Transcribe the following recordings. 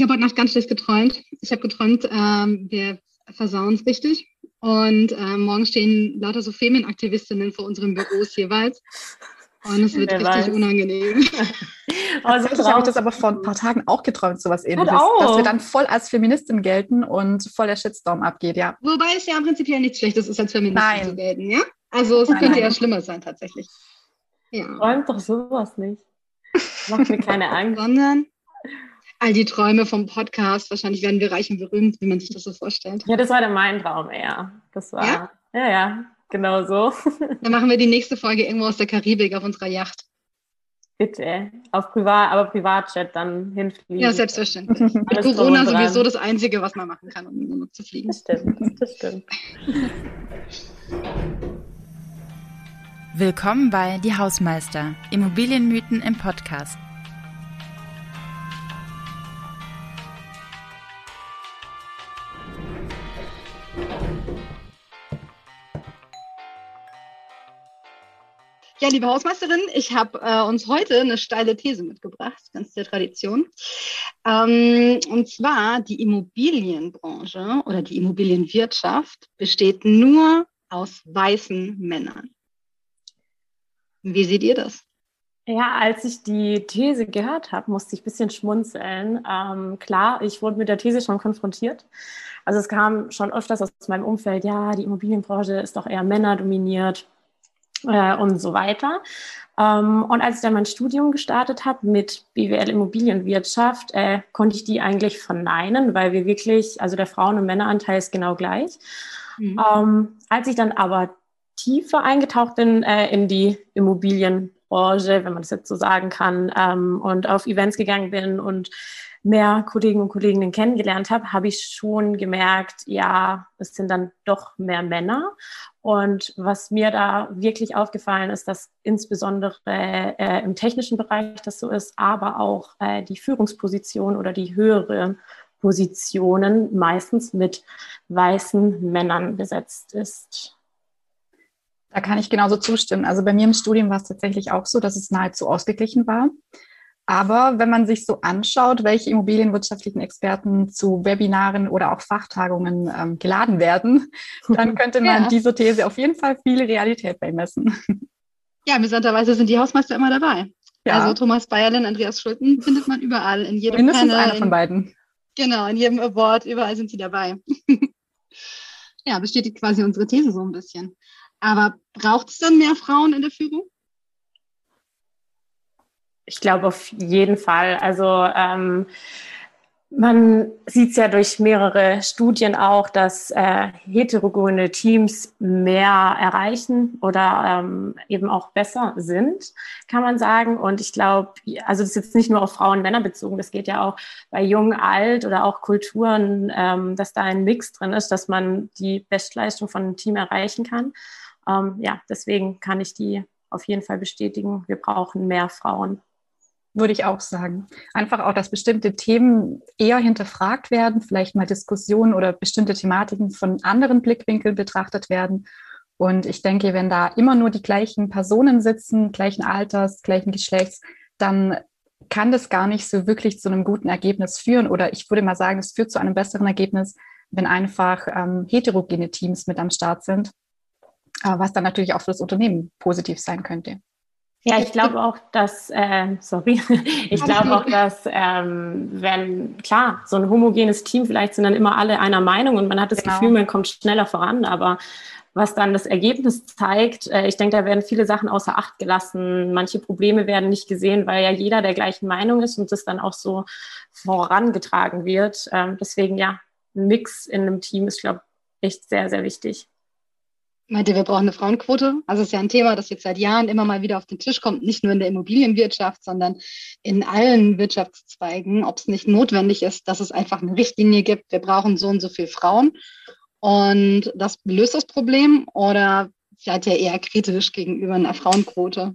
Ich habe heute Nacht ganz schlecht geträumt. Ich habe geträumt, ähm, wir versauen es richtig. Und äh, morgen stehen lauter so Feminaktivistinnen vor unseren Büros jeweils. Und es wird Wer richtig weiß. unangenehm. Also ich habe ich das aber vor ein paar Tagen auch geträumt, sowas ähnliches. Dass wir dann voll als Feministin gelten und voll der Shitstorm abgeht, ja. Wobei es ja prinzipiell nichts Schlechtes ist, als Feministin nein. zu gelten, ja? Also es nein, könnte nein. ja schlimmer sein tatsächlich. Ja. Träumt doch sowas nicht. Macht mir keine Angst. Sondern all die Träume vom Podcast. Wahrscheinlich werden wir reich und berühmt, wie man sich das so vorstellt. Ja, das war dann mein Traum eher. Das war, ja, ja, ja genau so. Dann machen wir die nächste Folge irgendwo aus der Karibik auf unserer Yacht. Bitte. Auf Privat, aber Privatchat dann hinfliegen. Ja, selbstverständlich. Mit Corona sowieso das Einzige, was man machen kann, um nur zu fliegen. Das stimmt, das stimmt. Willkommen bei Die Hausmeister, Immobilienmythen im Podcast. Ja, liebe Hausmeisterin, ich habe äh, uns heute eine steile These mitgebracht, ganz der Tradition. Ähm, und zwar die Immobilienbranche oder die Immobilienwirtschaft besteht nur aus weißen Männern. Wie seht ihr das? Ja, als ich die These gehört habe, musste ich ein bisschen schmunzeln. Ähm, klar, ich wurde mit der These schon konfrontiert. Also es kam schon öfters aus meinem Umfeld, ja, die Immobilienbranche ist doch eher männerdominiert äh, und so weiter. Ähm, und als ich dann mein Studium gestartet habe mit BWL Immobilienwirtschaft, äh, konnte ich die eigentlich verneinen, weil wir wirklich, also der Frauen- und Männeranteil ist genau gleich. Mhm. Ähm, als ich dann aber tiefer eingetaucht bin äh, in die Immobilienbranche, wenn man das jetzt so sagen kann, ähm, und auf Events gegangen bin und mehr Kollegen und Kolleginnen kennengelernt habe, habe ich schon gemerkt, ja, es sind dann doch mehr Männer. Und was mir da wirklich aufgefallen ist, dass insbesondere äh, im technischen Bereich das so ist, aber auch äh, die Führungsposition oder die höhere Positionen meistens mit weißen Männern besetzt ist. Da kann ich genauso zustimmen. Also bei mir im Studium war es tatsächlich auch so, dass es nahezu ausgeglichen war. Aber wenn man sich so anschaut, welche immobilienwirtschaftlichen Experten zu Webinaren oder auch Fachtagungen ähm, geladen werden, dann könnte man ja. dieser These auf jeden Fall viel Realität beimessen. Ja, interessanterweise sind die Hausmeister immer dabei. Ja. Also Thomas Bayerlin, Andreas Schulten findet man überall in jedem Mindestens Panel, einer von beiden. Genau, in jedem Award, überall sind sie dabei. ja, bestätigt quasi unsere These so ein bisschen. Aber braucht es dann mehr Frauen in der Führung? Ich glaube auf jeden Fall. Also ähm, man sieht es ja durch mehrere Studien auch, dass äh, heterogene Teams mehr erreichen oder ähm, eben auch besser sind, kann man sagen. Und ich glaube, also das ist jetzt nicht nur auf Frauen und Männer bezogen, das geht ja auch bei Jung, Alt oder auch Kulturen, ähm, dass da ein Mix drin ist, dass man die Bestleistung von einem Team erreichen kann. Ähm, ja, deswegen kann ich die auf jeden Fall bestätigen. Wir brauchen mehr Frauen. Würde ich auch sagen. Einfach auch, dass bestimmte Themen eher hinterfragt werden, vielleicht mal Diskussionen oder bestimmte Thematiken von anderen Blickwinkeln betrachtet werden. Und ich denke, wenn da immer nur die gleichen Personen sitzen, gleichen Alters, gleichen Geschlechts, dann kann das gar nicht so wirklich zu einem guten Ergebnis führen. Oder ich würde mal sagen, es führt zu einem besseren Ergebnis, wenn einfach ähm, heterogene Teams mit am Start sind, äh, was dann natürlich auch für das Unternehmen positiv sein könnte. Ja, ich glaube auch, dass, äh, sorry, ich glaube auch, dass, ähm, wenn, klar, so ein homogenes Team, vielleicht sind dann immer alle einer Meinung und man hat das genau. Gefühl, man kommt schneller voran, aber was dann das Ergebnis zeigt, äh, ich denke, da werden viele Sachen außer Acht gelassen. Manche Probleme werden nicht gesehen, weil ja jeder der gleichen Meinung ist und das dann auch so vorangetragen wird. Ähm, deswegen, ja, ein Mix in einem Team ist, glaube ich, echt sehr, sehr wichtig. Meint ihr, wir brauchen eine Frauenquote? Also es ist ja ein Thema, das jetzt seit Jahren immer mal wieder auf den Tisch kommt, nicht nur in der Immobilienwirtschaft, sondern in allen Wirtschaftszweigen, ob es nicht notwendig ist, dass es einfach eine Richtlinie gibt, wir brauchen so und so viele Frauen. Und das löst das Problem oder seid ihr eher kritisch gegenüber einer Frauenquote?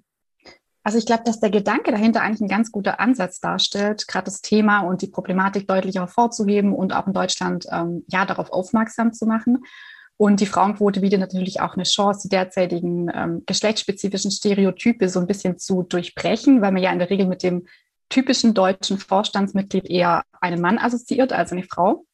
Also ich glaube, dass der Gedanke dahinter eigentlich ein ganz guter Ansatz darstellt, gerade das Thema und die Problematik deutlich hervorzuheben und auch in Deutschland ähm, ja darauf aufmerksam zu machen. Und die Frauenquote bietet natürlich auch eine Chance, die derzeitigen ähm, geschlechtsspezifischen Stereotype so ein bisschen zu durchbrechen, weil man ja in der Regel mit dem typischen deutschen Vorstandsmitglied eher einen Mann assoziiert als eine Frau.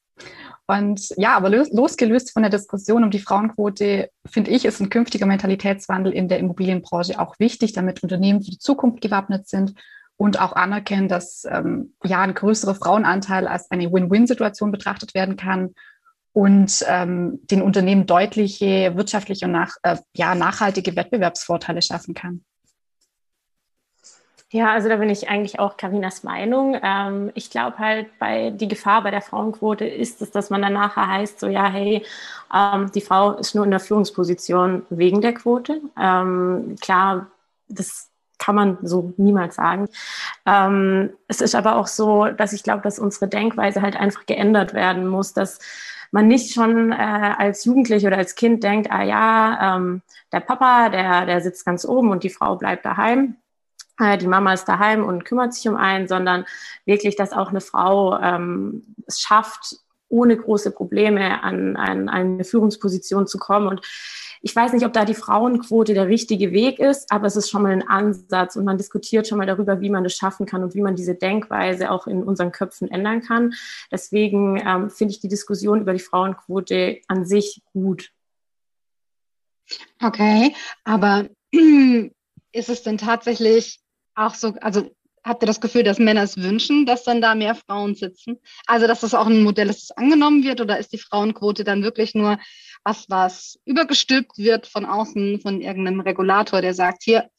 Und ja, aber losgelöst von der Diskussion um die Frauenquote, finde ich, ist ein künftiger Mentalitätswandel in der Immobilienbranche auch wichtig, damit Unternehmen für die Zukunft gewappnet sind und auch anerkennen, dass ähm, ja ein größerer Frauenanteil als eine Win-Win-Situation betrachtet werden kann und ähm, den Unternehmen deutliche wirtschaftliche und nach, äh, ja, nachhaltige Wettbewerbsvorteile schaffen kann. Ja, also da bin ich eigentlich auch Karinas Meinung. Ähm, ich glaube halt, bei die Gefahr bei der Frauenquote ist es, dass man dann nachher heißt, so ja, hey, ähm, die Frau ist nur in der Führungsposition wegen der Quote. Ähm, klar, das kann man so niemals sagen. Ähm, es ist aber auch so, dass ich glaube, dass unsere Denkweise halt einfach geändert werden muss, dass man nicht schon äh, als Jugendliche oder als Kind denkt, ah ja, ähm, der Papa, der, der sitzt ganz oben und die Frau bleibt daheim äh, die Mama ist daheim und kümmert sich um einen, sondern wirklich, dass auch eine Frau ähm, es schafft, ohne große Probleme an, an eine Führungsposition zu kommen. Und ich weiß nicht, ob da die Frauenquote der richtige Weg ist, aber es ist schon mal ein Ansatz und man diskutiert schon mal darüber, wie man das schaffen kann und wie man diese Denkweise auch in unseren Köpfen ändern kann. Deswegen ähm, finde ich die Diskussion über die Frauenquote an sich gut. Okay, aber ist es denn tatsächlich auch so, also habt ihr das Gefühl, dass Männer es wünschen, dass dann da mehr Frauen sitzen? Also, dass das auch ein Modell ist, das angenommen wird, oder ist die Frauenquote dann wirklich nur was, was übergestülpt wird von außen, von irgendeinem Regulator, der sagt, hier,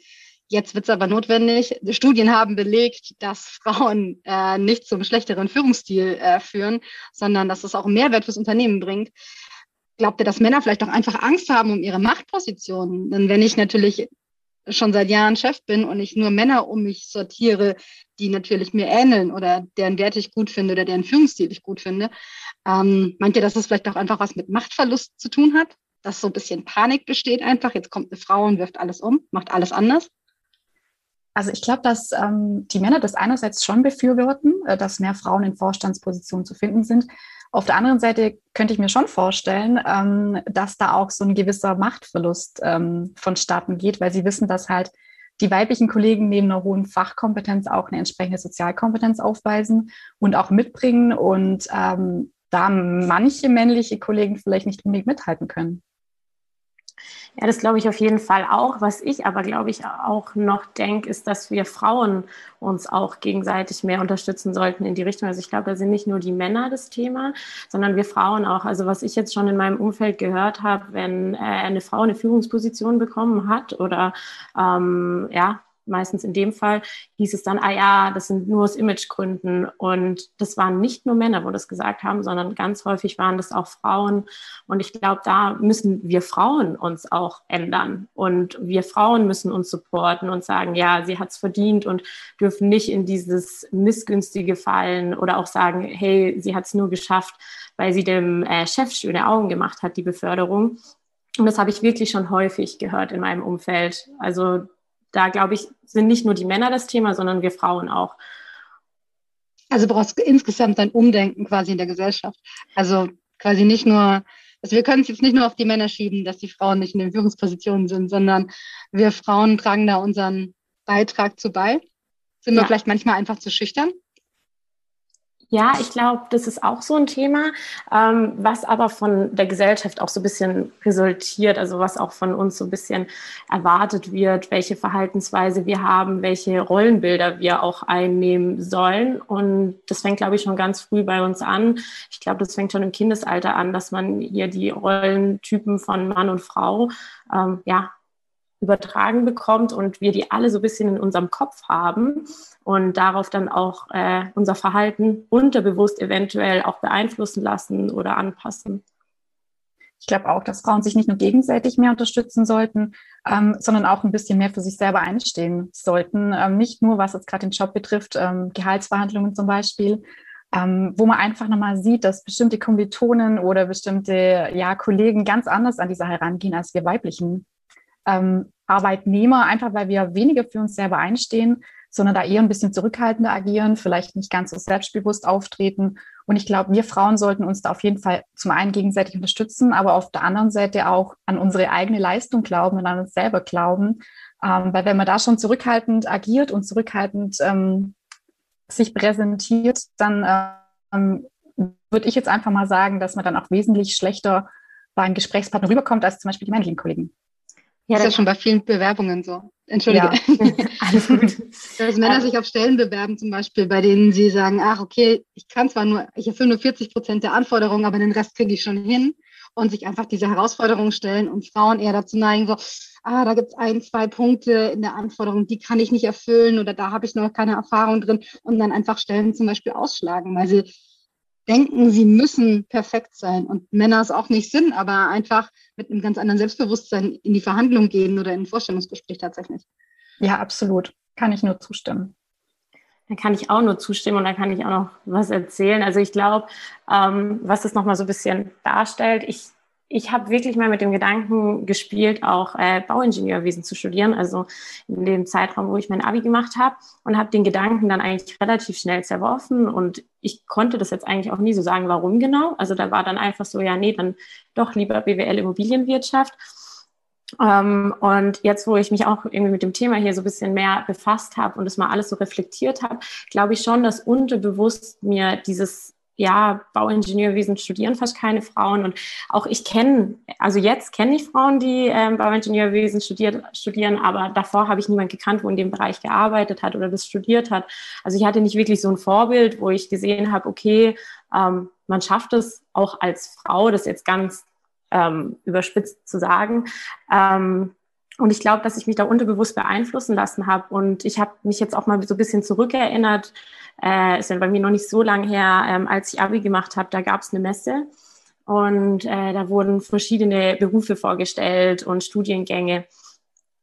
jetzt wird es aber notwendig. Die Studien haben belegt, dass Frauen äh, nicht zum schlechteren Führungsstil äh, führen, sondern dass es auch Mehrwert fürs Unternehmen bringt. Glaubt ihr, dass Männer vielleicht auch einfach Angst haben um ihre Machtpositionen? Denn wenn ich natürlich schon seit Jahren Chef bin und ich nur Männer um mich sortiere, die natürlich mir ähneln oder deren Werte ich gut finde oder deren Führungsstil ich gut finde. Ähm, meint ihr, dass das vielleicht auch einfach was mit Machtverlust zu tun hat? Dass so ein bisschen Panik besteht einfach, jetzt kommt eine Frau und wirft alles um, macht alles anders? Also ich glaube, dass ähm, die Männer das einerseits schon befürworten, äh, dass mehr Frauen in Vorstandspositionen zu finden sind. Auf der anderen Seite könnte ich mir schon vorstellen, ähm, dass da auch so ein gewisser Machtverlust ähm, vonstatten geht, weil sie wissen, dass halt die weiblichen Kollegen neben einer hohen Fachkompetenz auch eine entsprechende Sozialkompetenz aufweisen und auch mitbringen und ähm, da manche männliche Kollegen vielleicht nicht unbedingt mithalten können. Ja, das glaube ich auf jeden Fall auch. Was ich aber, glaube ich, auch noch denke, ist, dass wir Frauen uns auch gegenseitig mehr unterstützen sollten in die Richtung. Also ich glaube, da sind nicht nur die Männer das Thema, sondern wir Frauen auch. Also was ich jetzt schon in meinem Umfeld gehört habe, wenn äh, eine Frau eine Führungsposition bekommen hat oder ähm, ja, meistens in dem Fall, hieß es dann, ah ja, das sind nur aus Imagegründen. Und das waren nicht nur Männer, wo das gesagt haben, sondern ganz häufig waren das auch Frauen. Und ich glaube, da müssen wir Frauen uns auch ändern. Und wir Frauen müssen uns supporten und sagen, ja, sie hat es verdient und dürfen nicht in dieses Missgünstige fallen oder auch sagen, hey, sie hat es nur geschafft, weil sie dem äh, Chef schöne Augen gemacht hat, die Beförderung. Und das habe ich wirklich schon häufig gehört in meinem Umfeld. Also da glaube ich, sind nicht nur die Männer das Thema, sondern wir Frauen auch. Also brauchst du insgesamt ein Umdenken quasi in der Gesellschaft. Also quasi nicht nur, also wir können es jetzt nicht nur auf die Männer schieben, dass die Frauen nicht in den Führungspositionen sind, sondern wir Frauen tragen da unseren Beitrag zu bei. Sind wir vielleicht manchmal einfach zu schüchtern? Ja, ich glaube, das ist auch so ein Thema, ähm, was aber von der Gesellschaft auch so ein bisschen resultiert, also was auch von uns so ein bisschen erwartet wird, welche Verhaltensweise wir haben, welche Rollenbilder wir auch einnehmen sollen. Und das fängt, glaube ich, schon ganz früh bei uns an. Ich glaube, das fängt schon im Kindesalter an, dass man hier die Rollentypen von Mann und Frau ähm, ja übertragen bekommt und wir die alle so ein bisschen in unserem Kopf haben und darauf dann auch äh, unser Verhalten unterbewusst eventuell auch beeinflussen lassen oder anpassen. Ich glaube auch, dass Frauen sich nicht nur gegenseitig mehr unterstützen sollten, ähm, sondern auch ein bisschen mehr für sich selber einstehen sollten. Ähm, nicht nur, was jetzt gerade den Job betrifft, ähm, Gehaltsverhandlungen zum Beispiel, ähm, wo man einfach nochmal sieht, dass bestimmte Kommilitonen oder bestimmte ja, Kollegen ganz anders an dieser herangehen als wir weiblichen ähm, Arbeitnehmer, einfach weil wir weniger für uns selber einstehen, sondern da eher ein bisschen zurückhaltender agieren, vielleicht nicht ganz so selbstbewusst auftreten. Und ich glaube, wir Frauen sollten uns da auf jeden Fall zum einen gegenseitig unterstützen, aber auf der anderen Seite auch an unsere eigene Leistung glauben und an uns selber glauben. Ähm, weil wenn man da schon zurückhaltend agiert und zurückhaltend ähm, sich präsentiert, dann ähm, würde ich jetzt einfach mal sagen, dass man dann auch wesentlich schlechter beim Gesprächspartner rüberkommt als zum Beispiel die männlichen Kollegen. Ja, das ist ja schon bei vielen Bewerbungen so. Entschuldige. Ja, alles gut. Dass Männer sich auf Stellen bewerben, zum Beispiel, bei denen sie sagen, ach, okay, ich kann zwar nur, ich erfülle nur 40 Prozent der Anforderungen, aber den Rest kriege ich schon hin und sich einfach diese Herausforderungen stellen und Frauen eher dazu neigen, so, ah, da gibt es ein, zwei Punkte in der Anforderung, die kann ich nicht erfüllen oder da habe ich noch keine Erfahrung drin und dann einfach Stellen zum Beispiel ausschlagen, weil sie denken, sie müssen perfekt sein und Männer es auch nicht sind, aber einfach mit einem ganz anderen Selbstbewusstsein in die Verhandlung gehen oder in ein Vorstellungsgespräch tatsächlich. Ja, absolut. Kann ich nur zustimmen. Da kann ich auch nur zustimmen und da kann ich auch noch was erzählen. Also ich glaube, ähm, was das nochmal so ein bisschen darstellt, ich ich habe wirklich mal mit dem Gedanken gespielt, auch äh, Bauingenieurwesen zu studieren, also in dem Zeitraum, wo ich mein Abi gemacht habe und habe den Gedanken dann eigentlich relativ schnell zerworfen und ich konnte das jetzt eigentlich auch nie so sagen, warum genau. Also da war dann einfach so, ja, nee, dann doch lieber BWL Immobilienwirtschaft. Ähm, und jetzt, wo ich mich auch irgendwie mit dem Thema hier so ein bisschen mehr befasst habe und das mal alles so reflektiert habe, glaube ich schon, dass unterbewusst mir dieses ja, Bauingenieurwesen studieren fast keine Frauen. Und auch ich kenne, also jetzt kenne ich Frauen, die ähm, Bauingenieurwesen studiert, studieren, aber davor habe ich niemanden gekannt, wo in dem Bereich gearbeitet hat oder das studiert hat. Also ich hatte nicht wirklich so ein Vorbild, wo ich gesehen habe, okay, ähm, man schafft es auch als Frau, das jetzt ganz ähm, überspitzt zu sagen, ähm, und ich glaube, dass ich mich da unterbewusst beeinflussen lassen habe. Und ich habe mich jetzt auch mal so ein bisschen zurückerinnert. Äh, ist ja bei mir noch nicht so lange her, ähm, als ich Abi gemacht habe, da gab es eine Messe. Und äh, da wurden verschiedene Berufe vorgestellt und Studiengänge.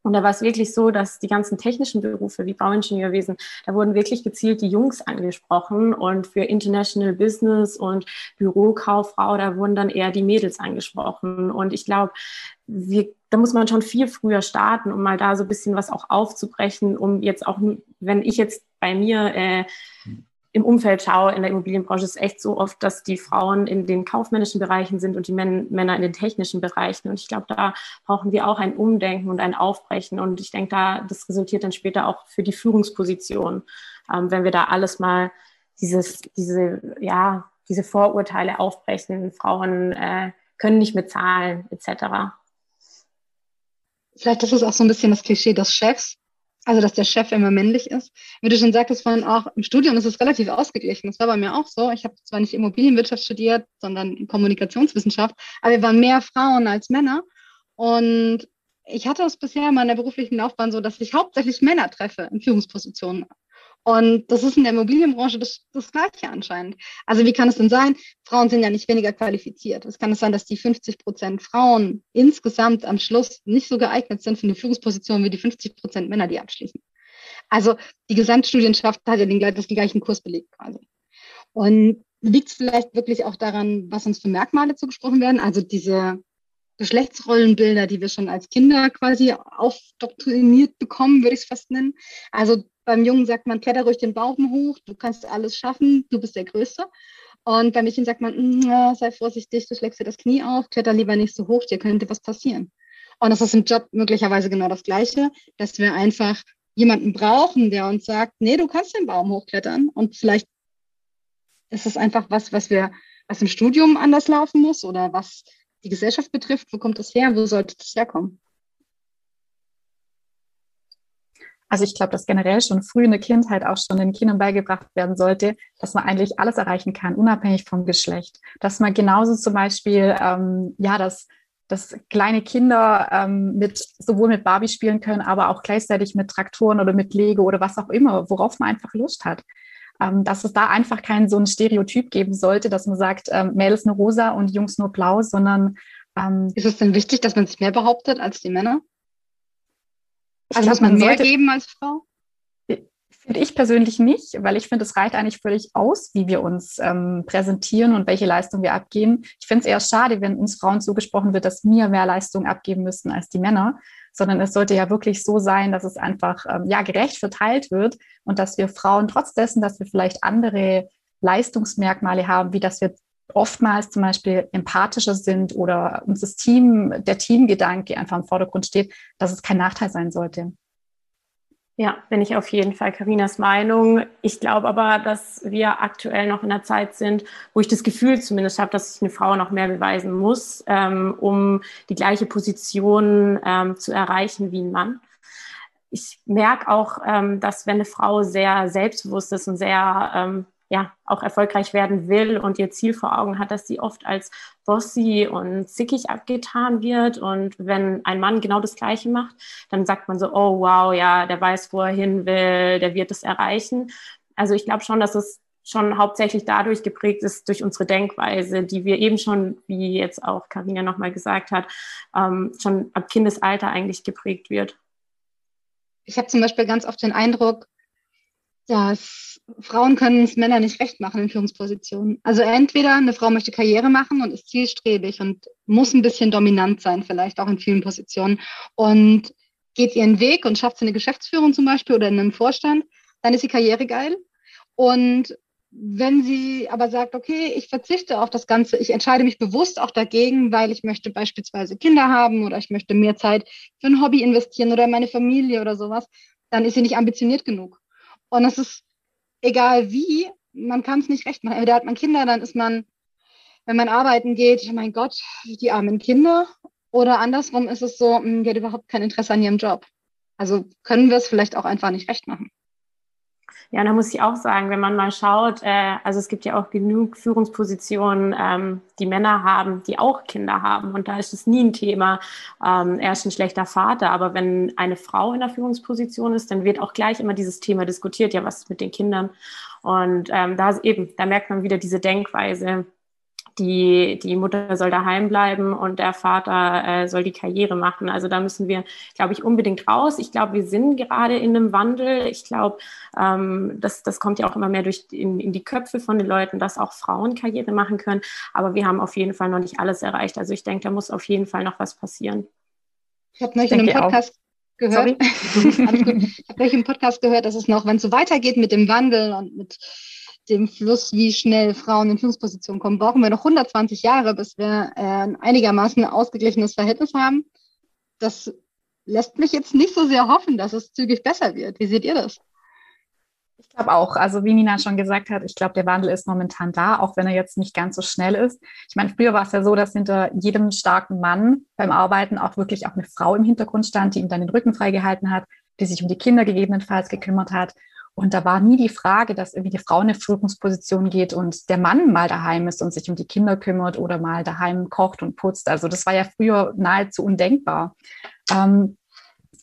Und da war es wirklich so, dass die ganzen technischen Berufe wie Bauingenieurwesen, da wurden wirklich gezielt die Jungs angesprochen und für International Business und Bürokauffrau, da wurden dann eher die Mädels angesprochen. Und ich glaube, wir, da muss man schon viel früher starten, um mal da so ein bisschen was auch aufzubrechen, um jetzt auch, wenn ich jetzt bei mir äh, im Umfeld schaue, in der Immobilienbranche ist echt so oft, dass die Frauen in den kaufmännischen Bereichen sind und die Männer in den technischen Bereichen. Und ich glaube, da brauchen wir auch ein Umdenken und ein Aufbrechen. Und ich denke, da das resultiert dann später auch für die Führungsposition, ähm, wenn wir da alles mal dieses, diese, ja, diese Vorurteile aufbrechen. Frauen äh, können nicht mit Zahlen etc. Vielleicht ist es auch so ein bisschen das Klischee des Chefs, also, dass der Chef immer männlich ist. Wie du schon sagtest, vorhin auch im Studium ist es relativ ausgeglichen. Das war bei mir auch so. Ich habe zwar nicht Immobilienwirtschaft studiert, sondern Kommunikationswissenschaft, aber wir waren mehr Frauen als Männer. Und ich hatte es bisher in meiner beruflichen Laufbahn so, dass ich hauptsächlich Männer treffe in Führungspositionen. Und das ist in der Immobilienbranche das, das Gleiche anscheinend. Also wie kann es denn sein? Frauen sind ja nicht weniger qualifiziert. Es kann es sein, dass die 50 Prozent Frauen insgesamt am Schluss nicht so geeignet sind für eine Führungsposition wie die 50 Prozent Männer, die abschließen. Also die Gesamtstudienschaft hat ja den, den gleichen Kurs belegt quasi. Und liegt es vielleicht wirklich auch daran, was uns für Merkmale zugesprochen werden? Also diese Geschlechtsrollenbilder, die wir schon als Kinder quasi aufdoktriniert bekommen, würde ich es fast nennen. Also beim Jungen sagt man, kletter ruhig den Baum hoch, du kannst alles schaffen, du bist der Größte. Und beim Mädchen sagt man, mm, sei vorsichtig, du schlägst dir das Knie auf, kletter lieber nicht so hoch, dir könnte was passieren. Und das ist im Job möglicherweise genau das Gleiche, dass wir einfach jemanden brauchen, der uns sagt, nee, du kannst den Baum hochklettern. Und vielleicht ist es einfach was, was wir, was im Studium anders laufen muss oder was die Gesellschaft betrifft. Wo kommt das her? Wo sollte das herkommen? Also ich glaube, dass generell schon früh in der Kindheit auch schon den Kindern beigebracht werden sollte, dass man eigentlich alles erreichen kann, unabhängig vom Geschlecht. Dass man genauso zum Beispiel, ähm, ja, dass, dass kleine Kinder ähm, mit sowohl mit Barbie spielen können, aber auch gleichzeitig mit Traktoren oder mit Lego oder was auch immer, worauf man einfach Lust hat. Ähm, dass es da einfach kein so ein Stereotyp geben sollte, dass man sagt, ähm, Mädels nur rosa und Jungs nur blau, sondern ähm, ist es denn wichtig, dass man sich mehr behauptet als die Männer? Also muss man, mehr sollte, geben als Frau? Finde ich persönlich nicht, weil ich finde, es reicht eigentlich völlig aus, wie wir uns ähm, präsentieren und welche Leistung wir abgeben. Ich finde es eher schade, wenn uns Frauen zugesprochen wird, dass wir mehr Leistung abgeben müssen als die Männer, sondern es sollte ja wirklich so sein, dass es einfach ähm, ja gerecht verteilt wird und dass wir Frauen trotz dessen, dass wir vielleicht andere Leistungsmerkmale haben, wie dass wir oftmals zum Beispiel empathischer sind oder uns das Team, der Teamgedanke einfach im Vordergrund steht, dass es kein Nachteil sein sollte. Ja, bin ich auf jeden Fall Karinas Meinung. Ich glaube aber, dass wir aktuell noch in einer Zeit sind, wo ich das Gefühl zumindest habe, dass sich eine Frau noch mehr beweisen muss, ähm, um die gleiche Position ähm, zu erreichen wie ein Mann. Ich merke auch, ähm, dass wenn eine Frau sehr selbstbewusst ist und sehr ähm, ja auch erfolgreich werden will und ihr Ziel vor Augen hat, dass sie oft als bossy und zickig abgetan wird. Und wenn ein Mann genau das Gleiche macht, dann sagt man so, oh wow, ja, der weiß, wo er hin will, der wird es erreichen. Also ich glaube schon, dass es schon hauptsächlich dadurch geprägt ist, durch unsere Denkweise, die wir eben schon, wie jetzt auch Karina nochmal gesagt hat, ähm, schon ab Kindesalter eigentlich geprägt wird. Ich habe zum Beispiel ganz oft den Eindruck, dass Frauen können es Männer nicht recht machen in Führungspositionen. Also entweder eine Frau möchte Karriere machen und ist zielstrebig und muss ein bisschen dominant sein, vielleicht auch in vielen Positionen und geht ihren Weg und schafft sie eine Geschäftsführung zum Beispiel oder in einem Vorstand, dann ist sie Karriere geil. Und wenn sie aber sagt, okay, ich verzichte auf das Ganze, ich entscheide mich bewusst auch dagegen, weil ich möchte beispielsweise Kinder haben oder ich möchte mehr Zeit für ein Hobby investieren oder meine Familie oder sowas, dann ist sie nicht ambitioniert genug. Und es ist egal wie, man kann es nicht recht machen. Entweder hat man Kinder, dann ist man, wenn man arbeiten geht, mein Gott, die armen Kinder. Oder andersrum ist es so, hm, die hat überhaupt kein Interesse an ihrem Job. Also können wir es vielleicht auch einfach nicht recht machen. Ja, da muss ich auch sagen, wenn man mal schaut, äh, also es gibt ja auch genug Führungspositionen, ähm, die Männer haben, die auch Kinder haben. Und da ist es nie ein Thema, ähm, er ist ein schlechter Vater. Aber wenn eine Frau in der Führungsposition ist, dann wird auch gleich immer dieses Thema diskutiert, ja, was ist mit den Kindern? Und ähm, da eben, da merkt man wieder diese Denkweise, die, die Mutter soll daheim bleiben und der Vater äh, soll die Karriere machen. Also da müssen wir, glaube ich, unbedingt raus. Ich glaube, wir sind gerade in einem Wandel. Ich glaube, ähm, das, das kommt ja auch immer mehr durch in, in die Köpfe von den Leuten, dass auch Frauen Karriere machen können. Aber wir haben auf jeden Fall noch nicht alles erreicht. Also ich denke, da muss auf jeden Fall noch was passieren. Ich habe neulich in einem Podcast gehört. ich habe neulich im Podcast gehört, dass es noch, wenn es so weitergeht mit dem Wandel und mit dem Fluss, wie schnell Frauen in Führungspositionen kommen, brauchen wir noch 120 Jahre, bis wir äh, ein einigermaßen ausgeglichenes Verhältnis haben. Das lässt mich jetzt nicht so sehr hoffen, dass es zügig besser wird. Wie seht ihr das? Ich glaube auch, also wie Nina schon gesagt hat, ich glaube, der Wandel ist momentan da, auch wenn er jetzt nicht ganz so schnell ist. Ich meine, früher war es ja so, dass hinter jedem starken Mann beim Arbeiten auch wirklich auch eine Frau im Hintergrund stand, die ihm dann den Rücken freigehalten hat, die sich um die Kinder gegebenenfalls gekümmert hat. Und da war nie die Frage, dass irgendwie die Frau in eine Führungsposition geht und der Mann mal daheim ist und sich um die Kinder kümmert oder mal daheim kocht und putzt. Also das war ja früher nahezu undenkbar. Ähm,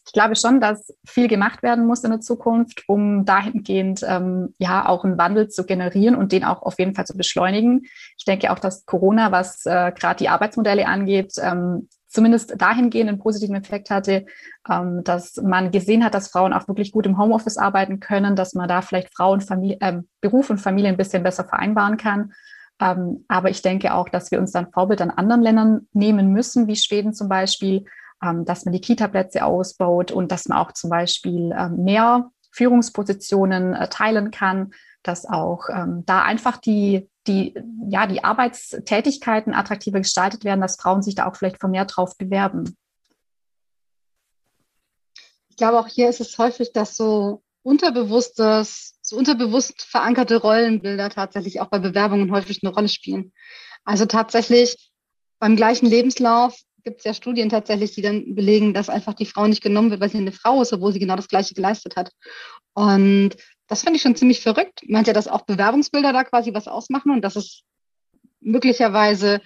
ich glaube schon, dass viel gemacht werden muss in der Zukunft, um dahingehend ähm, ja auch einen Wandel zu generieren und den auch auf jeden Fall zu beschleunigen. Ich denke auch, dass Corona, was äh, gerade die Arbeitsmodelle angeht, ähm, zumindest dahingehend einen positiven Effekt hatte, ähm, dass man gesehen hat, dass Frauen auch wirklich gut im Homeoffice arbeiten können, dass man da vielleicht Frauen, Familie, äh, Beruf und Familie ein bisschen besser vereinbaren kann. Ähm, aber ich denke auch, dass wir uns dann Vorbild an anderen Ländern nehmen müssen, wie Schweden zum Beispiel, ähm, dass man die Kita-Plätze ausbaut und dass man auch zum Beispiel ähm, mehr Führungspositionen äh, teilen kann, dass auch ähm, da einfach die die, ja, die Arbeitstätigkeiten attraktiver gestaltet werden, dass Frauen sich da auch vielleicht vermehrt drauf bewerben. Ich glaube, auch hier ist es häufig, dass so unterbewusstes, so unterbewusst verankerte Rollenbilder tatsächlich auch bei Bewerbungen häufig eine Rolle spielen. Also tatsächlich beim gleichen Lebenslauf gibt es ja Studien tatsächlich, die dann belegen, dass einfach die Frau nicht genommen wird, weil sie eine Frau ist, obwohl sie genau das Gleiche geleistet hat. Und das finde ich schon ziemlich verrückt. Meint ja, dass auch Bewerbungsbilder da quasi was ausmachen und dass es möglicherweise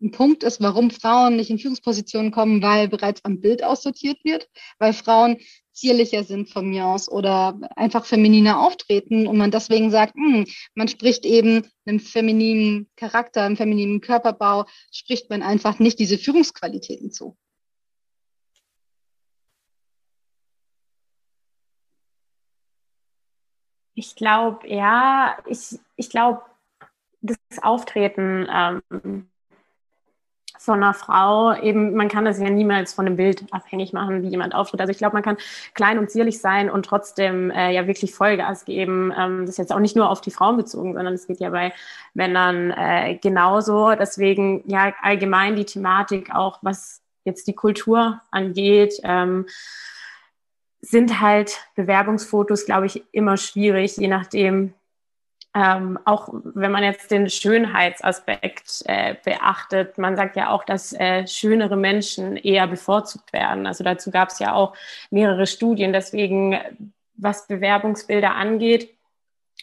ein Punkt ist, warum Frauen nicht in Führungspositionen kommen, weil bereits am Bild aussortiert wird, weil Frauen zierlicher sind von mir aus oder einfach femininer auftreten und man deswegen sagt, mh, hm, man spricht eben einem femininen Charakter, einem femininen Körperbau, spricht man einfach nicht diese Führungsqualitäten zu. Ich glaube, ja, ich, ich glaube, das Auftreten ähm, von einer Frau, eben, man kann das ja niemals von einem Bild abhängig machen, wie jemand auftritt. Also ich glaube, man kann klein und zierlich sein und trotzdem äh, ja wirklich Vollgas geben. Ähm, das ist jetzt auch nicht nur auf die Frauen bezogen, sondern es geht ja bei Männern äh, genauso. Deswegen ja allgemein die Thematik auch, was jetzt die Kultur angeht. Ähm, sind halt Bewerbungsfotos, glaube ich, immer schwierig, je nachdem, ähm, auch wenn man jetzt den Schönheitsaspekt äh, beachtet, man sagt ja auch, dass äh, schönere Menschen eher bevorzugt werden. Also dazu gab es ja auch mehrere Studien. Deswegen, was Bewerbungsbilder angeht,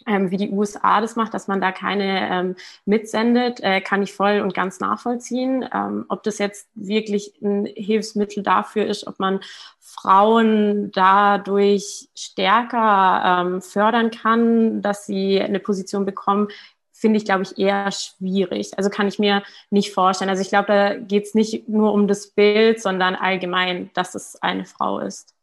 ähm, wie die USA das macht, dass man da keine ähm, mitsendet, äh, kann ich voll und ganz nachvollziehen. Ähm, ob das jetzt wirklich ein Hilfsmittel dafür ist, ob man Frauen dadurch stärker ähm, fördern kann, dass sie eine Position bekommen, finde ich, glaube ich, eher schwierig. Also kann ich mir nicht vorstellen. Also ich glaube, da geht es nicht nur um das Bild, sondern allgemein, dass es eine Frau ist.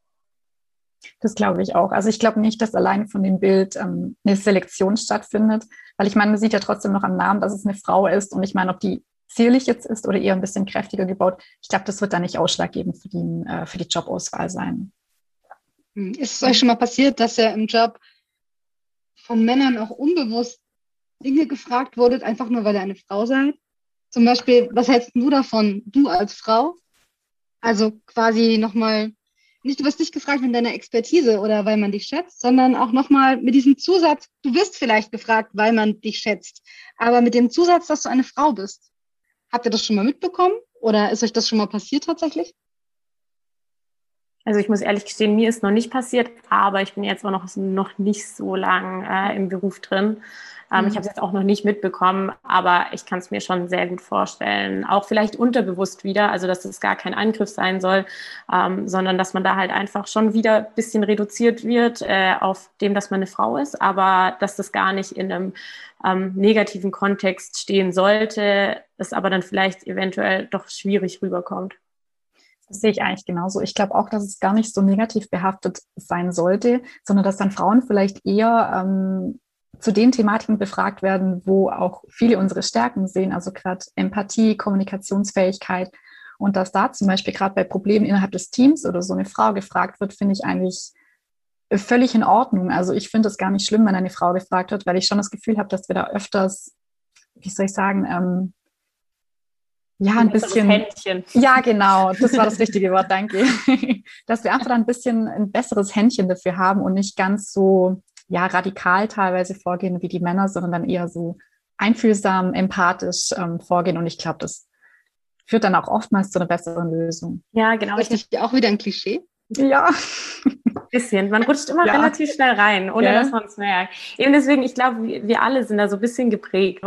Das glaube ich auch. Also ich glaube nicht, dass allein von dem Bild ähm, eine Selektion stattfindet, weil ich meine, man sieht ja trotzdem noch am Namen, dass es eine Frau ist und ich meine, ob die zierlich jetzt ist oder eher ein bisschen kräftiger gebaut, ich glaube, das wird da nicht ausschlaggebend für die, äh, für die Jobauswahl sein. Hm. Ist es euch schon mal passiert, dass ihr im Job von Männern auch unbewusst Dinge gefragt wurdet, einfach nur weil ihr eine Frau seid? Zum Beispiel, was hältst du davon, du als Frau? Also quasi nochmal nicht, du wirst nicht gefragt wegen deiner Expertise oder weil man dich schätzt, sondern auch nochmal mit diesem Zusatz, du wirst vielleicht gefragt, weil man dich schätzt, aber mit dem Zusatz, dass du eine Frau bist. Habt ihr das schon mal mitbekommen oder ist euch das schon mal passiert tatsächlich? Also ich muss ehrlich gestehen, mir ist noch nicht passiert, aber ich bin jetzt auch noch, noch nicht so lang äh, im Beruf drin. Ähm, mhm. Ich habe es jetzt auch noch nicht mitbekommen, aber ich kann es mir schon sehr gut vorstellen. Auch vielleicht unterbewusst wieder, also dass es gar kein Angriff sein soll, ähm, sondern dass man da halt einfach schon wieder ein bisschen reduziert wird äh, auf dem, dass man eine Frau ist, aber dass das gar nicht in einem ähm, negativen Kontext stehen sollte, es aber dann vielleicht eventuell doch schwierig rüberkommt. Das sehe ich eigentlich genauso. Ich glaube auch, dass es gar nicht so negativ behaftet sein sollte, sondern dass dann Frauen vielleicht eher ähm, zu den Thematiken befragt werden, wo auch viele unsere Stärken sehen, also gerade Empathie, Kommunikationsfähigkeit. Und dass da zum Beispiel gerade bei Problemen innerhalb des Teams oder so eine Frau gefragt wird, finde ich eigentlich völlig in Ordnung. Also ich finde es gar nicht schlimm, wenn eine Frau gefragt wird, weil ich schon das Gefühl habe, dass wir da öfters, wie soll ich sagen, ähm, ja, ein, ein bisschen. Händchen. Ja, genau, das war das richtige Wort, danke. Dass wir einfach ein bisschen ein besseres Händchen dafür haben und nicht ganz so ja, radikal teilweise vorgehen wie die Männer, sondern dann eher so einfühlsam, empathisch ähm, vorgehen. Und ich glaube, das führt dann auch oftmals zu einer besseren Lösung. Ja, genau. Ist das auch wieder ein Klischee? Ja. Bisschen. Man rutscht immer ja. relativ schnell rein, ohne ja. dass man es merkt. Eben deswegen, ich glaube, wir alle sind da so ein bisschen geprägt.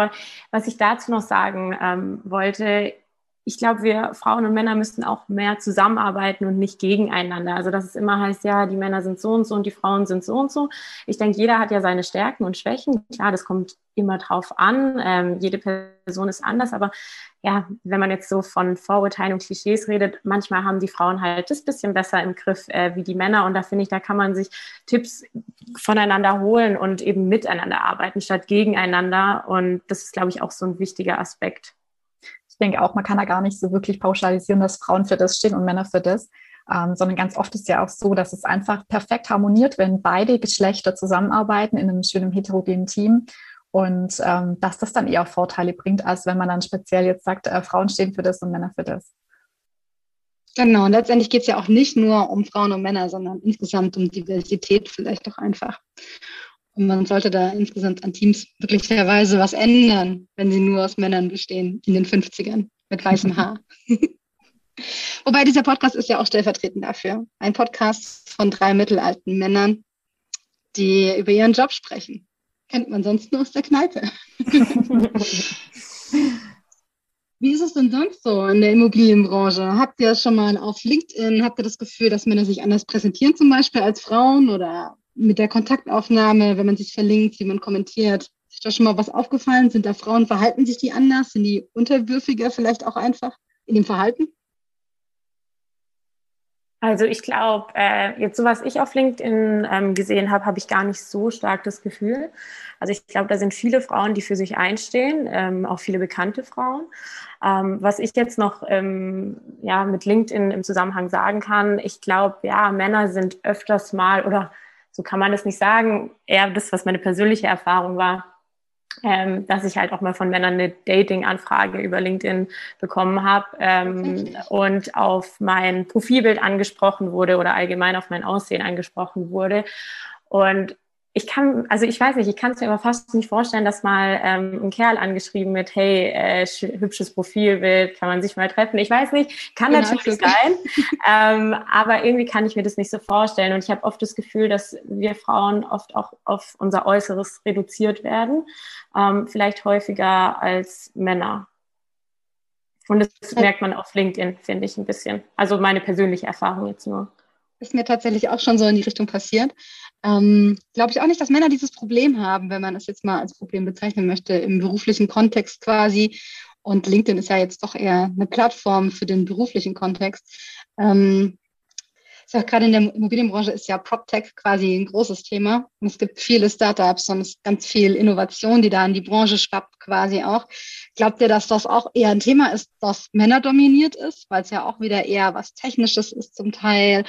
Was ich dazu noch sagen ähm, wollte, ich glaube, wir Frauen und Männer müssten auch mehr zusammenarbeiten und nicht gegeneinander. Also dass es immer heißt, ja, die Männer sind so und so und die Frauen sind so und so. Ich denke, jeder hat ja seine Stärken und Schwächen. Klar, das kommt immer drauf an. Ähm, jede Person ist anders, aber ja, wenn man jetzt so von Vorurteilen und Klischees redet, manchmal haben die Frauen halt das bisschen besser im Griff äh, wie die Männer. Und da finde ich, da kann man sich Tipps voneinander holen und eben miteinander arbeiten statt gegeneinander. Und das ist, glaube ich, auch so ein wichtiger Aspekt ich denke auch, man kann da gar nicht so wirklich pauschalisieren, dass Frauen für das stehen und Männer für das. Ähm, sondern ganz oft ist ja auch so, dass es einfach perfekt harmoniert, wenn beide Geschlechter zusammenarbeiten in einem schönen heterogenen Team und ähm, dass das dann eher Vorteile bringt, als wenn man dann speziell jetzt sagt, äh, Frauen stehen für das und Männer für das. Genau, und letztendlich geht es ja auch nicht nur um Frauen und Männer, sondern insgesamt um Diversität vielleicht doch einfach. Und man sollte da insgesamt an Teams möglicherweise was ändern, wenn sie nur aus Männern bestehen, in den 50ern mit weißem Haar. Wobei dieser Podcast ist ja auch stellvertretend dafür. Ein Podcast von drei mittelalten Männern, die über ihren Job sprechen. Kennt man sonst nur aus der Kneipe. Wie ist es denn sonst so in der Immobilienbranche? Habt ihr schon mal auf LinkedIn, habt ihr das Gefühl, dass Männer sich anders präsentieren zum Beispiel als Frauen oder mit der Kontaktaufnahme, wenn man sich verlinkt, wie man kommentiert. Ist da schon mal was aufgefallen? Sind da Frauen, verhalten sich die anders? Sind die unterwürfiger vielleicht auch einfach in dem Verhalten? Also ich glaube, äh, jetzt so was ich auf LinkedIn ähm, gesehen habe, habe ich gar nicht so stark das Gefühl. Also ich glaube, da sind viele Frauen, die für sich einstehen, ähm, auch viele bekannte Frauen. Ähm, was ich jetzt noch ähm, ja, mit LinkedIn im Zusammenhang sagen kann, ich glaube, ja, Männer sind öfters mal oder so kann man es nicht sagen, eher das, was meine persönliche Erfahrung war, ähm, dass ich halt auch mal von Männern eine Dating-Anfrage über LinkedIn bekommen habe ähm, und auf mein Profilbild angesprochen wurde oder allgemein auf mein Aussehen angesprochen wurde. Und ich kann, also ich weiß nicht, ich kann es mir aber fast nicht vorstellen, dass mal ähm, ein Kerl angeschrieben mit, hey, äh, hübsches Profilbild, kann man sich mal treffen. Ich weiß nicht, kann genau, natürlich sein, ähm, aber irgendwie kann ich mir das nicht so vorstellen. Und ich habe oft das Gefühl, dass wir Frauen oft auch auf unser Äußeres reduziert werden, ähm, vielleicht häufiger als Männer. Und das merkt man auf LinkedIn, finde ich ein bisschen. Also meine persönliche Erfahrung jetzt nur. Ist mir tatsächlich auch schon so in die Richtung passiert. Ähm, Glaube ich auch nicht, dass Männer dieses Problem haben, wenn man es jetzt mal als Problem bezeichnen möchte, im beruflichen Kontext quasi. Und LinkedIn ist ja jetzt doch eher eine Plattform für den beruflichen Kontext. Ähm, ist auch gerade in der Immobilienbranche ist ja PropTech quasi ein großes Thema. Und es gibt viele Startups und es ist ganz viel Innovation, die da in die Branche schwappt quasi auch. Glaubt ihr, dass das auch eher ein Thema ist, das männerdominiert ist, weil es ja auch wieder eher was Technisches ist zum Teil,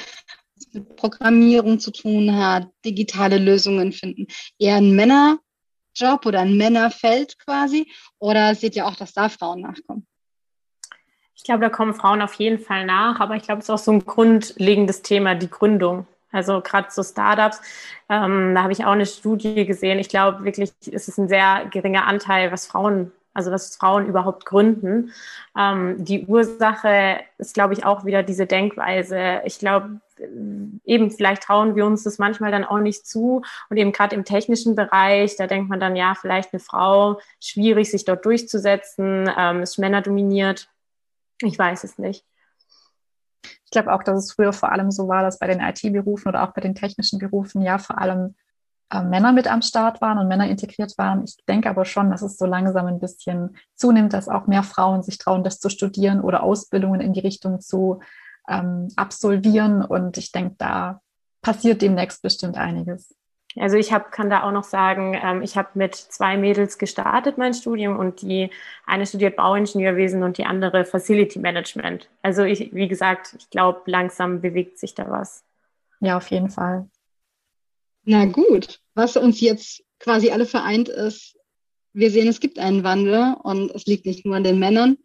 mit Programmierung zu tun hat, digitale Lösungen finden, eher ein Männerjob oder ein Männerfeld quasi? Oder seht ihr auch, dass da Frauen nachkommen? Ich glaube, da kommen Frauen auf jeden Fall nach, aber ich glaube, es ist auch so ein grundlegendes Thema, die Gründung. Also gerade so Startups, ähm, da habe ich auch eine Studie gesehen. Ich glaube wirklich, es ist ein sehr geringer Anteil, was Frauen also dass Frauen überhaupt gründen. Ähm, die Ursache ist, glaube ich, auch wieder diese Denkweise. Ich glaube, eben vielleicht trauen wir uns das manchmal dann auch nicht zu. Und eben gerade im technischen Bereich, da denkt man dann, ja, vielleicht eine Frau, schwierig, sich dort durchzusetzen, ähm, ist männerdominiert. Ich weiß es nicht. Ich glaube auch, dass es früher vor allem so war, dass bei den IT-Berufen oder auch bei den technischen Berufen ja vor allem äh, Männer mit am Start waren und Männer integriert waren. Ich denke aber schon, dass es so langsam ein bisschen zunimmt, dass auch mehr Frauen sich trauen, das zu studieren oder Ausbildungen in die Richtung zu ähm, absolvieren. Und ich denke, da passiert demnächst bestimmt einiges. Also ich hab, kann da auch noch sagen, ähm, ich habe mit zwei Mädels gestartet mein Studium und die eine studiert Bauingenieurwesen und die andere Facility Management. Also ich, wie gesagt, ich glaube, langsam bewegt sich da was. Ja, auf jeden Fall. Na gut, was uns jetzt quasi alle vereint ist, wir sehen, es gibt einen Wandel und es liegt nicht nur an den Männern.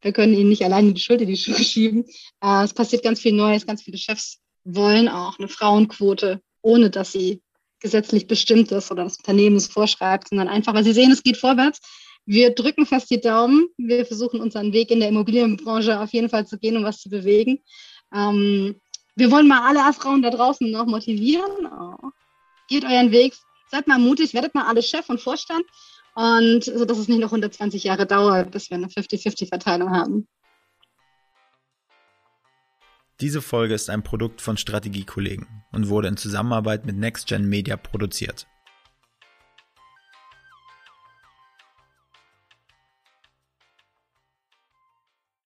Wir können ihnen nicht alleine die Schuld in die Schuhe schieben. Äh, es passiert ganz viel Neues, ganz viele Chefs wollen auch eine Frauenquote, ohne dass sie gesetzlich bestimmt ist oder das Unternehmen es vorschreibt, sondern einfach, weil sie sehen, es geht vorwärts. Wir drücken fast die Daumen. Wir versuchen unseren Weg in der Immobilienbranche auf jeden Fall zu gehen, um was zu bewegen. Ähm, wir wollen mal alle Frauen da draußen noch motivieren. Oh geht euren Weg, seid mal mutig, werdet mal alle Chef und Vorstand und so, dass es nicht noch 120 Jahre dauert, bis wir eine 50-50-Verteilung haben. Diese Folge ist ein Produkt von Strategiekollegen und wurde in Zusammenarbeit mit NextGen Media produziert.